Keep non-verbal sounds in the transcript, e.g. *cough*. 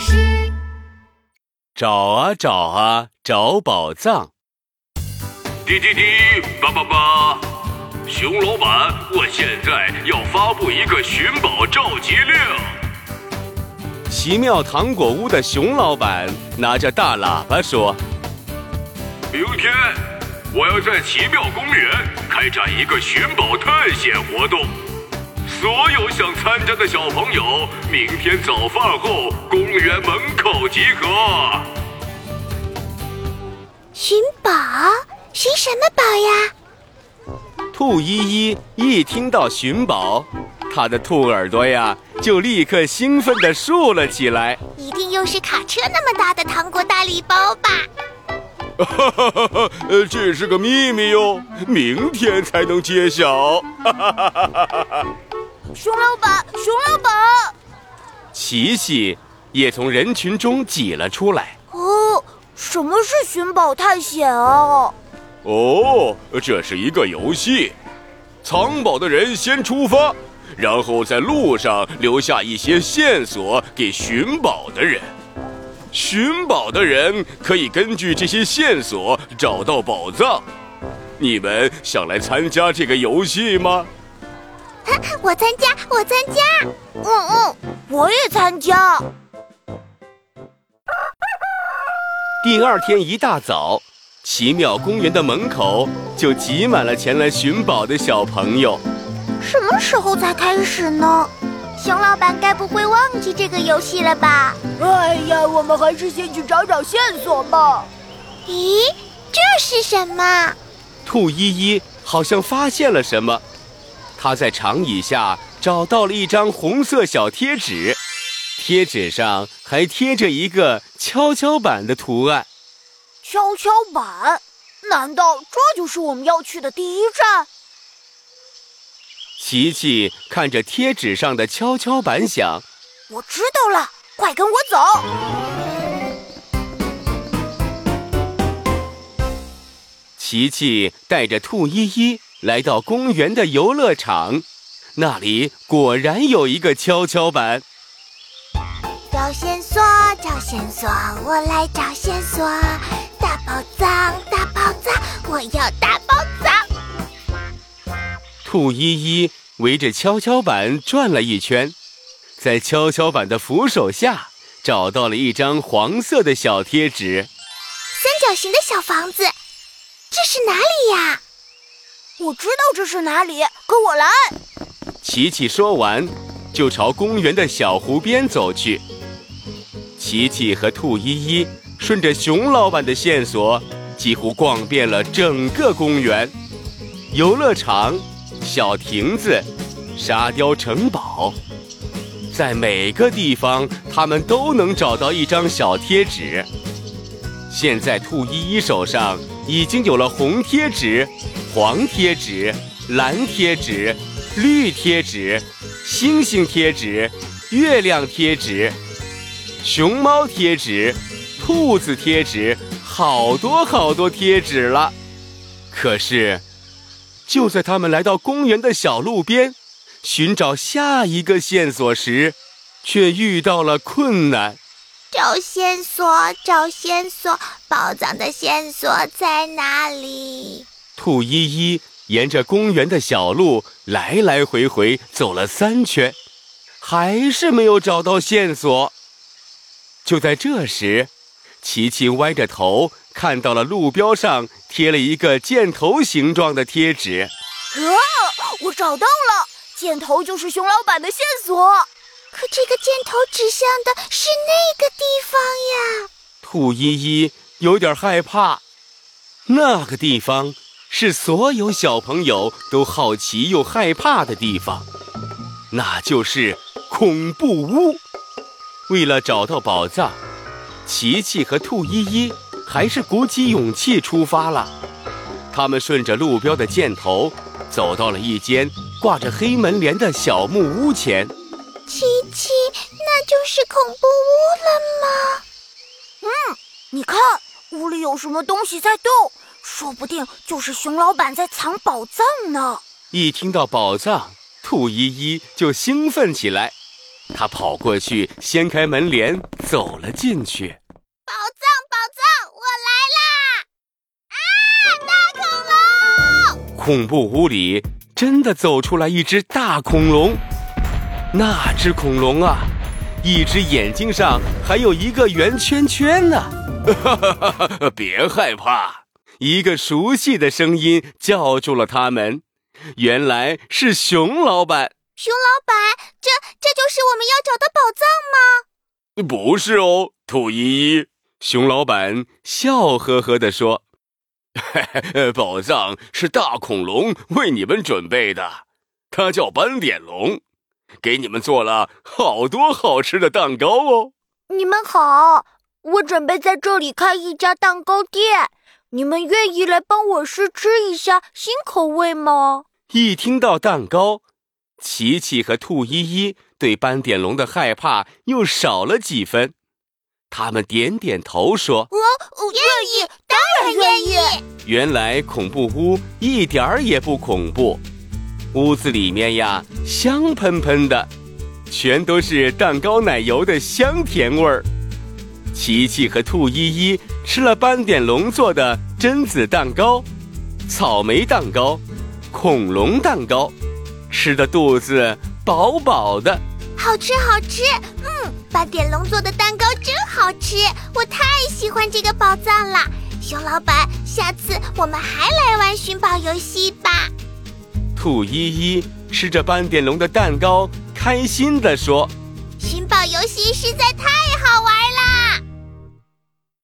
事。找啊找啊找宝藏！滴滴滴，叭叭叭！熊老板，我现在要发布一个寻宝召集令。奇妙糖果屋的熊老板拿着大喇叭说：“明天我要在奇妙公园开展一个寻宝探险活动，所有想参加的小朋友，明天早饭后公园门口集合。”寻宝？寻什么宝呀？兔依依一听到寻宝，它的兔耳朵呀就立刻兴奋地竖了起来。一定又是卡车那么大的糖果大礼包吧？哈哈哈哈！呃，这是个秘密哟，明天才能揭晓。哈哈哈哈哈！熊老板，熊老板，琪琪也从人群中挤了出来。哦，什么是寻宝探险啊？哦，这是一个游戏，藏宝的人先出发，然后在路上留下一些线索给寻宝的人。寻宝的人可以根据这些线索找到宝藏。你们想来参加这个游戏吗？*laughs* 我参加，我参加。嗯嗯，我也参加。*laughs* 第二天一大早。奇妙公园的门口就挤满了前来寻宝的小朋友。什么时候才开始呢？熊老板该不会忘记这个游戏了吧？哎呀，我们还是先去找找线索吧。咦，这是什么？兔依依好像发现了什么，他在长椅下找到了一张红色小贴纸，贴纸上还贴着一个跷跷板的图案。跷跷板？难道这就是我们要去的第一站？琪琪看着贴纸上的跷跷板，想：我知道了，快跟我走！琪琪带着兔依依来到公园的游乐场，那里果然有一个跷跷板。找线索，找线索，我来找线索。大宝藏，大宝藏，我要大宝藏！兔依依围着跷跷板转了一圈，在跷跷板的扶手下找到了一张黄色的小贴纸。三角形的小房子，这是哪里呀？我知道这是哪里，跟我来！琪琪说完，就朝公园的小湖边走去。琪琪和兔依依。顺着熊老板的线索，几乎逛遍了整个公园、游乐场、小亭子、沙雕城堡，在每个地方，他们都能找到一张小贴纸。现在，兔依依手上已经有了红贴纸、黄贴纸、蓝贴纸、绿贴纸、星星贴纸、月亮贴纸、熊猫贴纸。兔子贴纸，好多好多贴纸了。可是，就在他们来到公园的小路边，寻找下一个线索时，却遇到了困难。找线索，找线索，宝藏的线索在哪里？兔依依沿着公园的小路来来回回走了三圈，还是没有找到线索。就在这时，琪琪歪着头，看到了路标上贴了一个箭头形状的贴纸。啊！我找到了，箭头就是熊老板的线索。可这个箭头指向的是那个地方呀。兔依依有点害怕。那个地方是所有小朋友都好奇又害怕的地方，那就是恐怖屋。为了找到宝藏。琪琪和兔依依还是鼓起勇气出发了。他们顺着路标的箭头，走到了一间挂着黑门帘的小木屋前。琪琪，那就是恐怖屋了吗？嗯，你看，屋里有什么东西在动，说不定就是熊老板在藏宝藏呢。一听到宝藏，兔依依就兴奋起来。他跑过去，掀开门帘，走了进去。宝藏，宝藏，我来啦！啊，大恐龙！恐怖屋里真的走出来一只大恐龙。那只恐龙啊，一只眼睛上还有一个圆圈圈呢。哈哈哈哈别害怕，一个熟悉的声音叫住了他们，原来是熊老板。熊老板，这这就是我们要找的宝藏吗？不是哦，兔依依。熊老板笑呵呵地说：“ *laughs* 宝藏是大恐龙为你们准备的，它叫斑点龙，给你们做了好多好吃的蛋糕哦。”你们好，我准备在这里开一家蛋糕店，你们愿意来帮我试吃一下新口味吗？一听到蛋糕。琪琪和兔依依对斑点龙的害怕又少了几分，他们点点头说：“我我愿意，当然愿意。”原来恐怖屋一点儿也不恐怖，屋子里面呀香喷喷的，全都是蛋糕奶油的香甜味儿。琪琪和兔依依吃了斑点龙做的榛子蛋糕、草莓蛋糕、恐龙蛋糕。吃的肚子饱饱的，好吃好吃，嗯，斑点龙做的蛋糕真好吃，我太喜欢这个宝藏了。熊老板，下次我们还来玩寻宝游戏吧。兔依依吃着斑点龙的蛋糕，开心地说：“寻宝游戏实在太